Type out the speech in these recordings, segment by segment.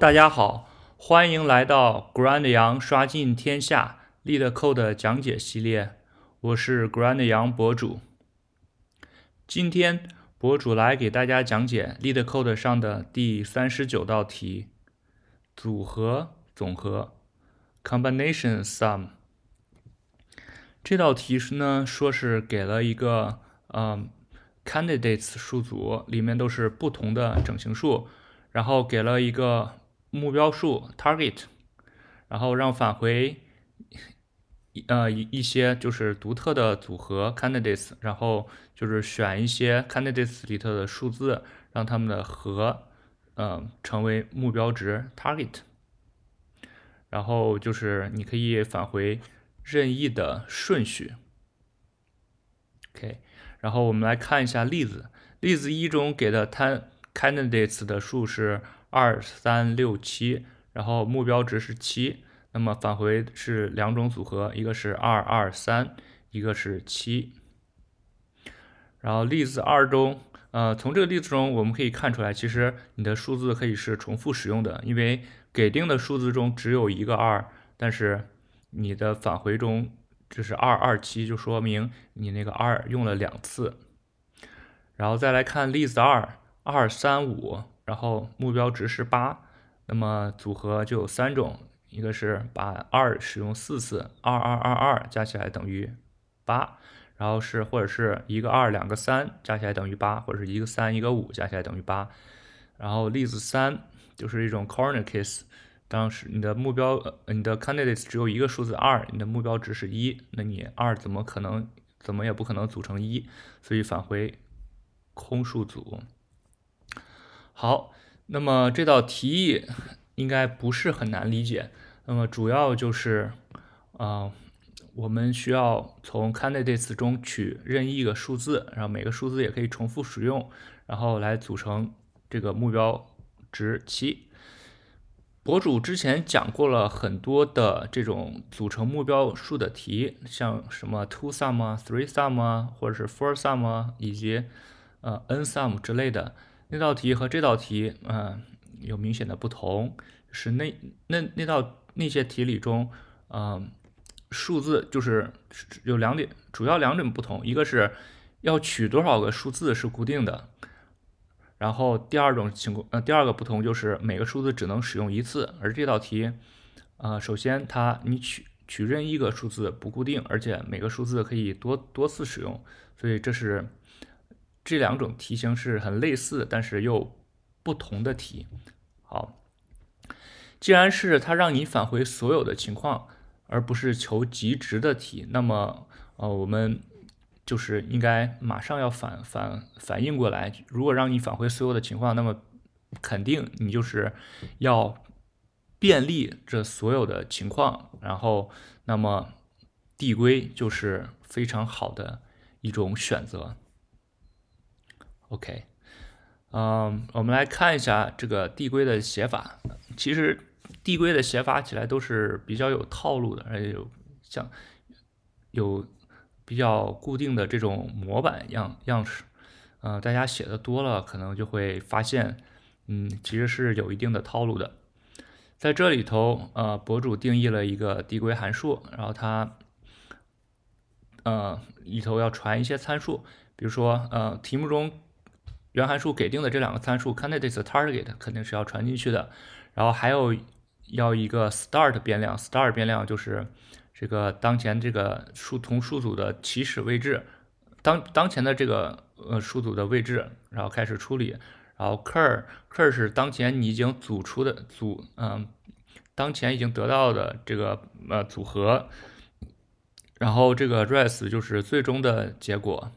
大家好，欢迎来到 Grand 杨刷尽天下 LeetCode 讲解系列，我是 Grand 杨博主。今天博主来给大家讲解 LeetCode 上的第三十九道题：组合总和 （Combination Sum）。这道题是呢，说是给了一个嗯 candidates 数组，里面都是不同的整形数，然后给了一个目标数 target，然后让返回呃一一些就是独特的组合 candidates，然后就是选一些 candidates 里头的数字，让它们的和嗯成为目标值 target，然后就是你可以返回。任意的顺序，OK，然后我们来看一下例子。例子一中给的 ten candidates 的数是二三六七，然后目标值是七，那么返回是两种组合，一个是二二三，一个是七。然后例子二中，呃，从这个例子中我们可以看出来，其实你的数字可以是重复使用的，因为给定的数字中只有一个二，但是。你的返回中就是二二七，就说明你那个二用了两次。然后再来看例子二，二三五，然后目标值是八，那么组合就有三种，一个是把二使用四次，二二二二加起来等于八，然后是或者是一个二两个三加起来等于八，或者是一个三一个五加起来等于八。然后例子三就是一种 corner case。当时你的目标，你的 candidates 只有一个数字二，你的目标值是一，那你二怎么可能，怎么也不可能组成一，所以返回空数组。好，那么这道题意应该不是很难理解。那么主要就是，啊，我们需要从 candidates 中取任意一个数字，然后每个数字也可以重复使用，然后来组成这个目标值七。博主之前讲过了很多的这种组成目标数的题，像什么 two sum 啊、three sum 啊，或者是 four sum 啊，以及呃 n sum 之类的。那道题和这道题，嗯，有明显的不同，是那那那道那些题里中，嗯，数字就是有两点，主要两种不同，一个是要取多少个数字是固定的。然后第二种情况，呃，第二个不同就是每个数字只能使用一次，而这道题，呃，首先它你取取任意一个数字不固定，而且每个数字可以多多次使用，所以这是这两种题型是很类似，但是又不同的题。好，既然是它让你返回所有的情况，而不是求极值的题，那么呃，我们。就是应该马上要反反反应过来，如果让你返回所有的情况，那么肯定你就是要便利这所有的情况，然后那么递归就是非常好的一种选择。OK，嗯，我们来看一下这个递归的写法。其实递归的写法起来都是比较有套路的，而且有像有。比较固定的这种模板样样式，呃，大家写的多了，可能就会发现，嗯，其实是有一定的套路的。在这里头，呃，博主定义了一个递归函数，然后它，呃，里头要传一些参数，比如说，呃，题目中原函数给定的这两个参数 candidates target 肯定是要传进去的，然后还有要一个 start 变量，start 变量就是。这个当前这个数同数组的起始位置，当当前的这个呃数组的位置，然后开始处理，然后 cur cur 是当前你已经组出的组，嗯，当前已经得到的这个呃组合，然后这个 res 就是最终的结果。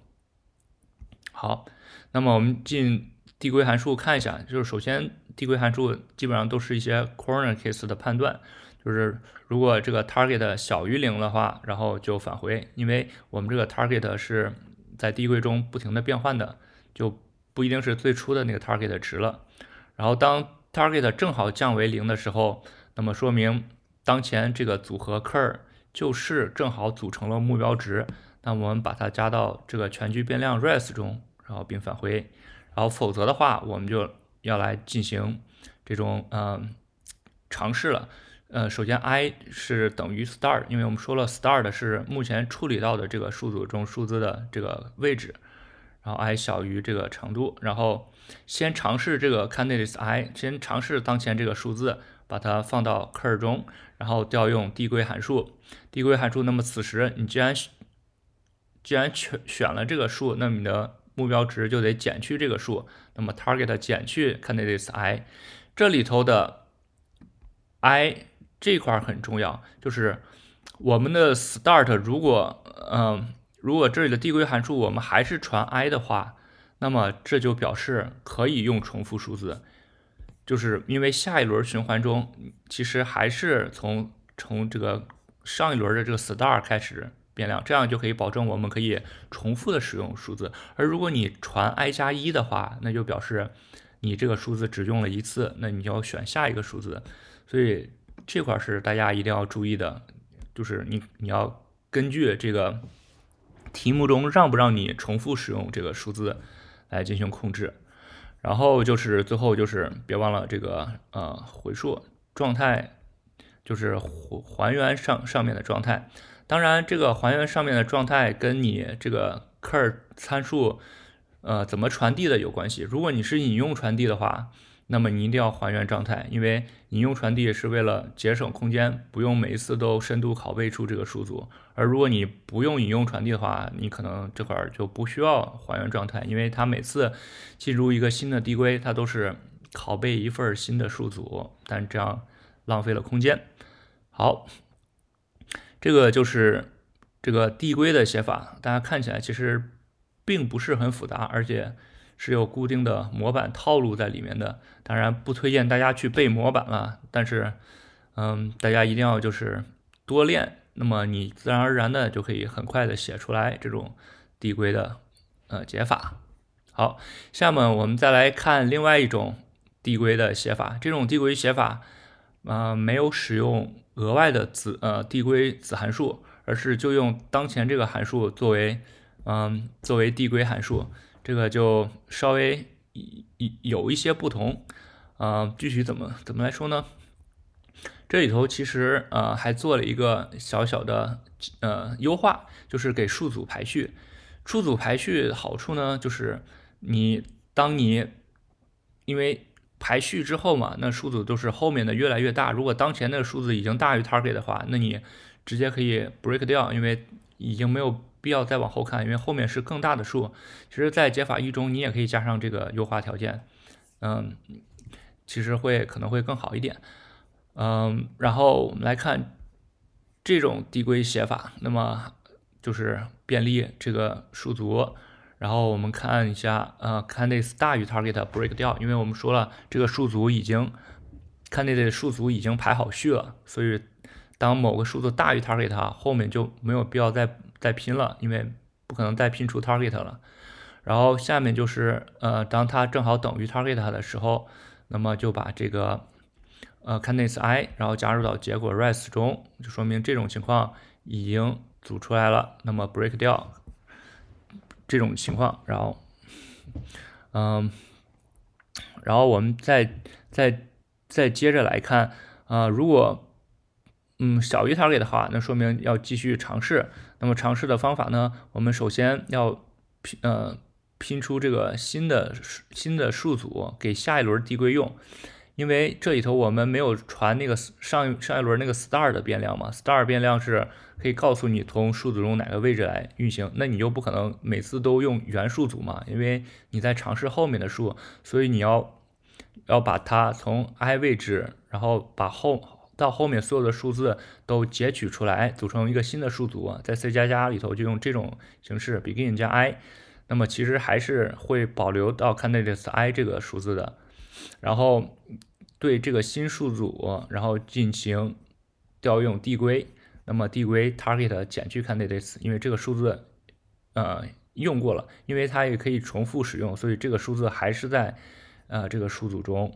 好，那么我们进递归函数看一下，就是首先递归函数基本上都是一些 corner case 的判断。就是如果这个 target 小于零的话，然后就返回，因为我们这个 target 是在递归中不停的变换的，就不一定是最初的那个 target 值了。然后当 target 正好降为零的时候，那么说明当前这个组合 cur 就是正好组成了目标值，那我们把它加到这个全局变量 res 中，然后并返回。然后否则的话，我们就要来进行这种嗯。尝试了。呃，首先 i 是等于 start，因为我们说了 star 的是目前处理到的这个数组中数字的这个位置，然后 i 小于这个长度，然后先尝试这个 candidates i，先尝试当前这个数字，把它放到 cur 中，然后调用递归函数，递归函数，那么此时你既然既然选选了这个数，那你的目标值就得减去这个数，那么 target 减去 candidates i，这里头的 i。这块很重要，就是我们的 start 如果，嗯，如果这里的递归函数我们还是传 i 的话，那么这就表示可以用重复数字，就是因为下一轮循环中其实还是从从这个上一轮的这个 start 开始变量，这样就可以保证我们可以重复的使用数字。而如果你传 i 加一的话，那就表示你这个数字只用了一次，那你就要选下一个数字，所以。这块是大家一定要注意的，就是你你要根据这个题目中让不让你重复使用这个数字来进行控制，然后就是最后就是别忘了这个呃回溯状态，就是还还原上上面的状态。当然，这个还原上面的状态跟你这个 cur 参数呃怎么传递的有关系。如果你是引用传递的话。那么你一定要还原状态，因为引用传递是为了节省空间，不用每一次都深度拷贝出这个数组。而如果你不用引用传递的话，你可能这块就不需要还原状态，因为它每次进入一个新的递归，它都是拷贝一份新的数组，但这样浪费了空间。好，这个就是这个递归的写法，大家看起来其实并不是很复杂，而且。是有固定的模板套路在里面的，当然不推荐大家去背模板了。但是，嗯，大家一定要就是多练，那么你自然而然的就可以很快的写出来这种递归的呃解法。好，下面我们再来看另外一种递归的写法。这种递归写法，啊，没有使用额外的子呃递归子函数，而是就用当前这个函数作为嗯作为递归函数。这个就稍微有有一些不同，呃，具体怎么怎么来说呢？这里头其实呃还做了一个小小的呃优化，就是给数组排序。数组排序好处呢，就是你当你因为排序之后嘛，那数组都是后面的越来越大。如果当前的数字已经大于 target 的话，那你直接可以 break 掉，因为已经没有。必要再往后看，因为后面是更大的数。其实，在解法一中，你也可以加上这个优化条件，嗯，其实会可能会更好一点。嗯，然后我们来看这种递归写法，那么就是便利这个数组。然后我们看一下，呃，candidates 大于 target break 掉，因为我们说了这个数组已经 candidate 数组已经排好序了，所以当某个数字大于 target，后面就没有必要再。再拼了，因为不可能再拼出 target 了。然后下面就是，呃，当它正好等于 target 的时候，那么就把这个，呃，candidates i，然后加入到结果 res 中，就说明这种情况已经组出来了。那么 break 掉这种情况，然后，嗯，然后我们再再再接着来看，啊，如果嗯，小于 target 的话，那说明要继续尝试。那么尝试的方法呢？我们首先要拼呃拼出这个新的新的数组给下一轮递归用，因为这里头我们没有传那个上上一轮那个 star 的变量嘛，star 变量是可以告诉你从数组中哪个位置来运行，那你就不可能每次都用原数组嘛，因为你在尝试后面的数，所以你要要把它从 i 位置，然后把后。到后面所有的数字都截取出来，组成一个新的数组，在 C 加加里头就用这种形式，begin 加 i，那么其实还是会保留到 candidates i 这个数字的，然后对这个新数组，然后进行调用递归，那么递归 target 减去 candidates，因为这个数字呃用过了，因为它也可以重复使用，所以这个数字还是在呃这个数组中。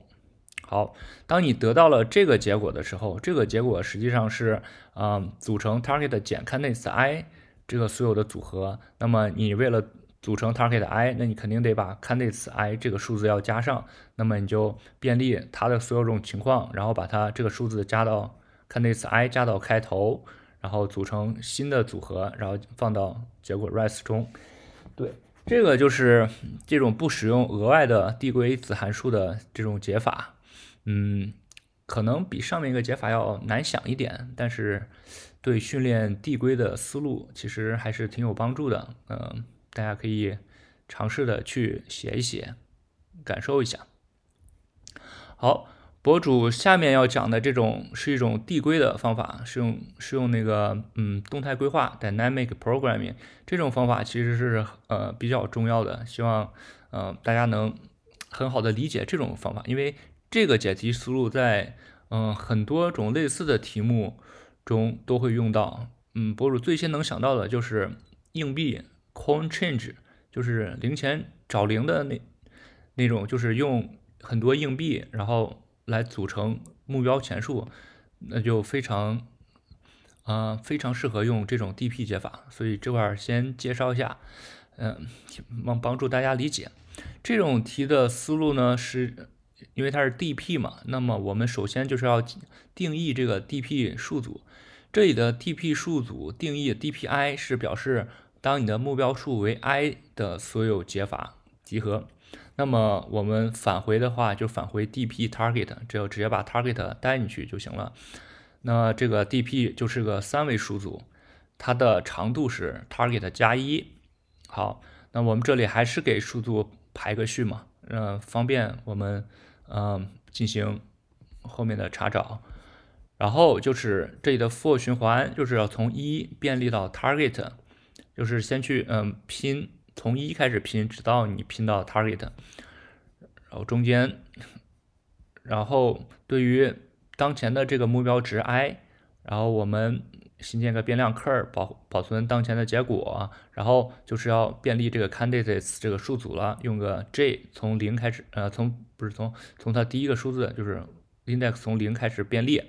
好，当你得到了这个结果的时候，这个结果实际上是，嗯，组成 target 减 candidates i 这个所有的组合。那么你为了组成 target i，那你肯定得把 candidates i 这个数字要加上，那么你就便利它的所有这种情况，然后把它这个数字加到 candidates i 加到开头，然后组成新的组合，然后放到结果 res 中。对，这个就是这种不使用额外的递归子函数的这种解法，嗯，可能比上面一个解法要难想一点，但是对训练递归的思路其实还是挺有帮助的，嗯。大家可以尝试的去写一写，感受一下。好，博主下面要讲的这种是一种递归的方法，是用是用那个嗯动态规划 （dynamic programming） 这种方法其实是呃比较重要的，希望呃大家能很好的理解这种方法，因为这个解题思路在嗯很多种类似的题目中都会用到。嗯，博主最先能想到的就是硬币。Coin change 就是零钱找零的那那种，就是用很多硬币，然后来组成目标钱数，那就非常啊非常适合用这种 DP 解法。所以这块儿先介绍一下，嗯，帮帮助大家理解这种题的思路呢，是因为它是 DP 嘛，那么我们首先就是要定义这个 DP 数组。这里的 DP 数组定义 DPI 是表示。当你的目标数为 i 的所有解法集合，那么我们返回的话就返回 dp target，只要直接把 target 带进去就行了。那这个 dp 就是个三维数组，它的长度是 target 加一。好，那我们这里还是给数组排个序嘛，嗯，方便我们嗯进行后面的查找。然后就是这里的 for 循环，就是要从一便利到 target。就是先去嗯拼，从一开始拼，直到你拼到 target，然后中间，然后对于当前的这个目标值 i，然后我们新建个变量 cur 保保存当前的结果，然后就是要便利这个 candidates 这个数组了，用个 j 从零开始，呃从不是从从它第一个数字就是 index 从零开始便利，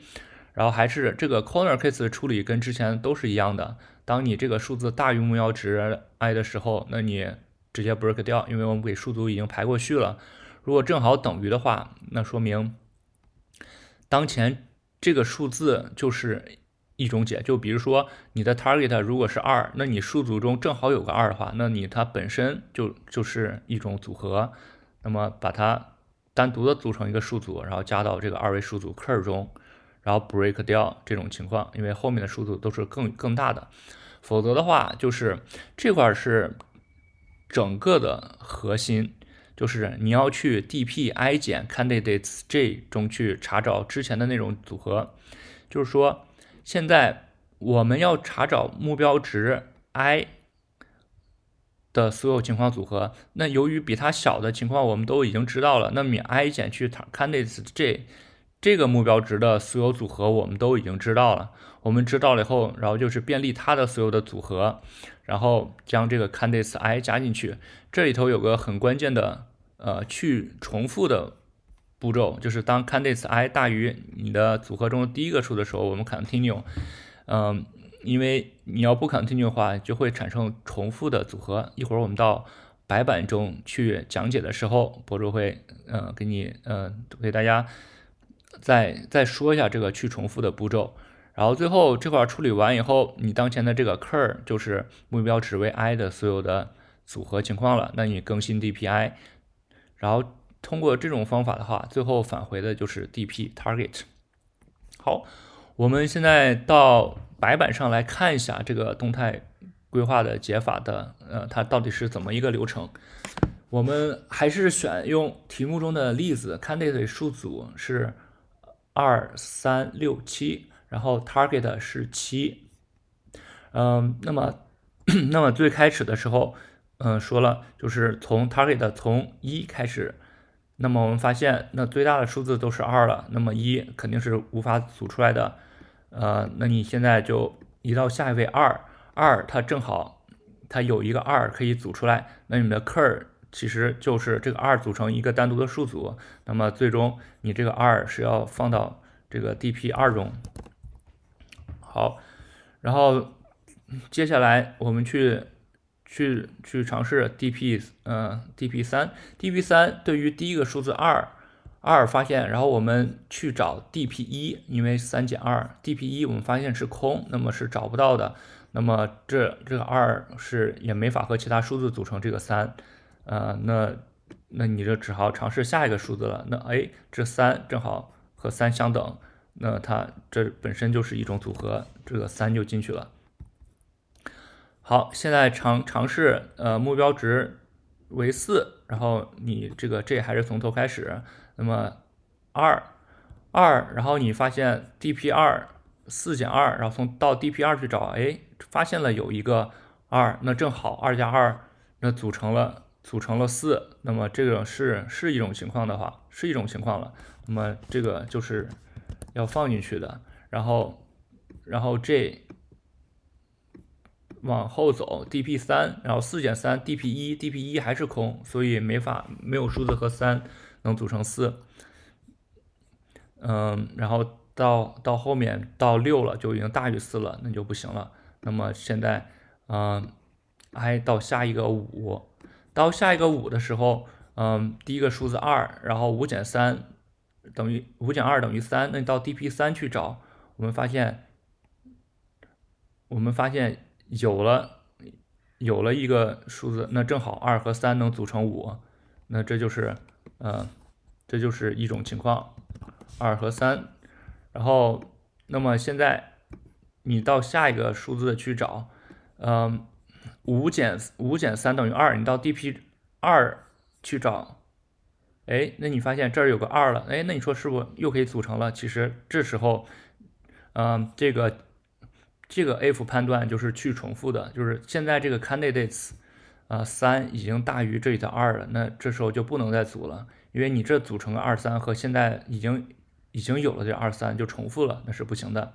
然后还是这个 corner case 的处理跟之前都是一样的。当你这个数字大于目标值 i 的时候，那你直接 break 掉，因为我们给数组已经排过序了。如果正好等于的话，那说明当前这个数字就是一种解。就比如说你的 target 如果是二，那你数组中正好有个二的话，那你它本身就就是一种组合。那么把它单独的组成一个数组，然后加到这个二维数组 cur 中。然后 break 掉这种情况，因为后面的数组都是更更大的，否则的话就是这块是整个的核心，就是你要去 dp i 减 candidates j 中去查找之前的那种组合，就是说现在我们要查找目标值 i 的所有情况组合，那由于比它小的情况我们都已经知道了，那么 i 减去 candidates j。这个目标值的所有组合我们都已经知道了，我们知道了以后，然后就是便利它的所有的组合，然后将这个 candidate i 加进去。这里头有个很关键的呃去重复的步骤，就是当 candidate i 大于你的组合中的第一个数的时候，我们 continue。嗯，因为你要不 continue 的话，就会产生重复的组合。一会儿我们到白板中去讲解的时候，博主会嗯给你嗯给大家。再再说一下这个去重复的步骤，然后最后这块处理完以后，你当前的这个 cur 就是目标值为 i 的所有的组合情况了。那你更新 dpi，然后通过这种方法的话，最后返回的就是 dp target。好，我们现在到白板上来看一下这个动态规划的解法的，呃，它到底是怎么一个流程？我们还是选用题目中的例子，candidate 数组是。二三六七，然后 target 是七，嗯，那么 那么最开始的时候，嗯，说了就是从 target 从一开始，那么我们发现那最大的数字都是二了，那么一肯定是无法组出来的，呃，那你现在就移到下一位二，二它正好它有一个二可以组出来，那你们的 cur。其实就是这个二组成一个单独的数组，那么最终你这个二是要放到这个 dp 二中。好，然后接下来我们去去去尝试 DP 呃 DP 三 DP 三对于第一个数字二二发现，然后我们去找 DP 一，因为三减二 DP 一我们发现是空，那么是找不到的。那么这这个二是也没法和其他数字组成这个三，呃，那那你就只好尝试下一个数字了。那哎，这三正好和三相等，那它这本身就是一种组合，这个三就进去了。好，现在尝尝试，呃，目标值为四，然后你这个这还是从头开始，那么二二，然后你发现 DP 二。四减二，然后从到 DP 二去找，哎，发现了有一个二，那正好二加二，那组成了组成了四，那么这个是是一种情况的话，是一种情况了，那么这个就是要放进去的，然后然后这往后走 DP 三，然后四减三 DP 一，DP 一还是空，所以没法没有数字和三能组成四，嗯，然后。到到后面到六了就已经大于四了，那就不行了。那么现在，嗯，i 到下一个五，到下一个五的时候，嗯，第一个数字二，然后五减三等于五减二等于三，那你到 DP 三去找，我们发现，我们发现有了有了一个数字，那正好二和三能组成五，那这就是，嗯，这就是一种情况，二和三。然后，那么现在你到下一个数字去找，嗯，五减五减三等于二，你到 DP 二去找，哎，那你发现这儿有个二了，哎，那你说是不又可以组成了？其实这时候，嗯，这个这个 if 判断就是去重复的，就是现在这个 candidates 啊三已经大于这里的二了，那这时候就不能再组了，因为你这组成个二三和现在已经。已经有了这二三就重复了，那是不行的。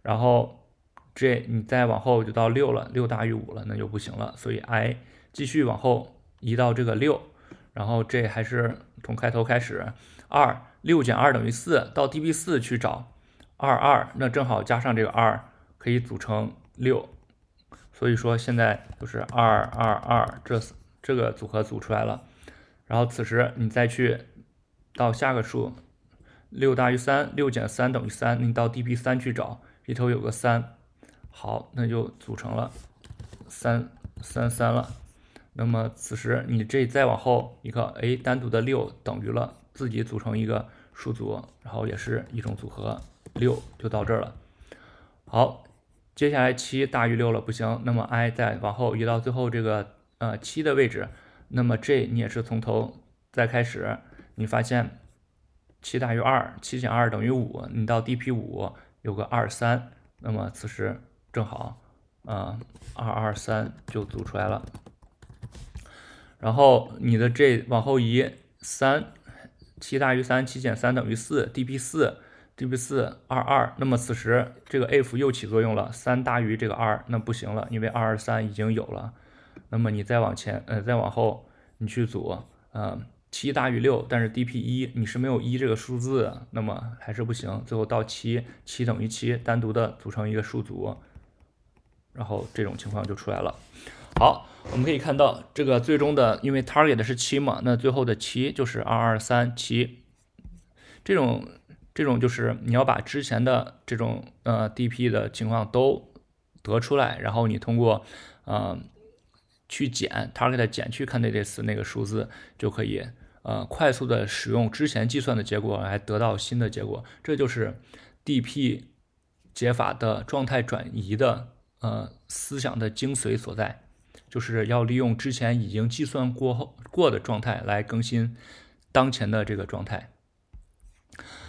然后这你再往后就到六了，六大于五了，那就不行了。所以 i 继续往后移到这个六，然后这还是从开头开始，二六减二等于四，到 db 四去找二二，那正好加上这个二可以组成六，所以说现在就是二二二，这这个组合组出来了。然后此时你再去到下个数。六大于三，六减三等于三。你到 db 三去找，里头有个三，好，那就组成了三三三了。那么此时你这再往后一个，哎，单独的六等于了自己组成一个数组，然后也是一种组合，六就到这儿了。好，接下来七大于六了，不行，那么 i 再往后移到最后这个呃七的位置，那么这你也是从头再开始，你发现。七大于二，七减二等于五。你到 DP 五有个二三，那么此时正好，啊，二二三就组出来了。然后你的这往后移三，七大于三，七减三等于四。DP 四，DP 四二二，那么此时这个 if 又起作用了，三大于这个二，那不行了，因为二二三已经有了。那么你再往前，呃，再往后你去组，嗯。七大于六，但是 DP 一你是没有一这个数字，那么还是不行。最后到七，七等于七，单独的组成一个数组，然后这种情况就出来了。好，我们可以看到这个最终的，因为 target 是七嘛，那最后的七就是二二三七。这种这种就是你要把之前的这种呃 DP 的情况都得出来，然后你通过呃去减 target 减去 candidates 那个数字就可以。呃，快速的使用之前计算的结果来得到新的结果，这就是 DP 解法的状态转移的呃思想的精髓所在，就是要利用之前已经计算过后过的状态来更新当前的这个状态。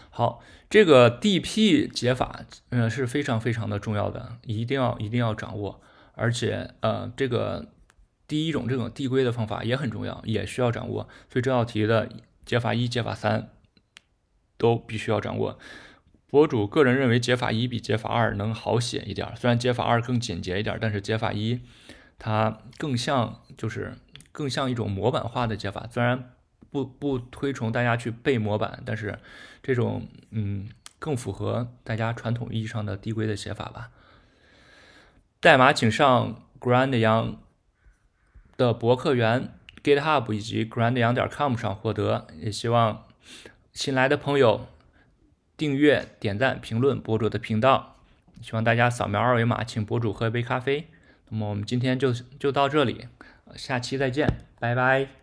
好，这个 DP 解法嗯是非常非常的重要的，一定要一定要掌握，而且呃这个。第一种这种递归的方法也很重要，也需要掌握。所以这道题的解法一、解法三都必须要掌握。博主个人认为解法一比解法二能好写一点，虽然解法二更简洁一点，但是解法一它更像就是更像一种模板化的解法。虽然不不推崇大家去背模板，但是这种嗯更符合大家传统意义上的递归的写法吧。代码请上 Grand Yang。的博客源 GitHub 以及 Grand Yang 点 com 上获得。也希望新来的朋友订阅、点赞、评论博主的频道。希望大家扫描二维码，请博主喝一杯咖啡。那么我们今天就就到这里，下期再见，拜拜。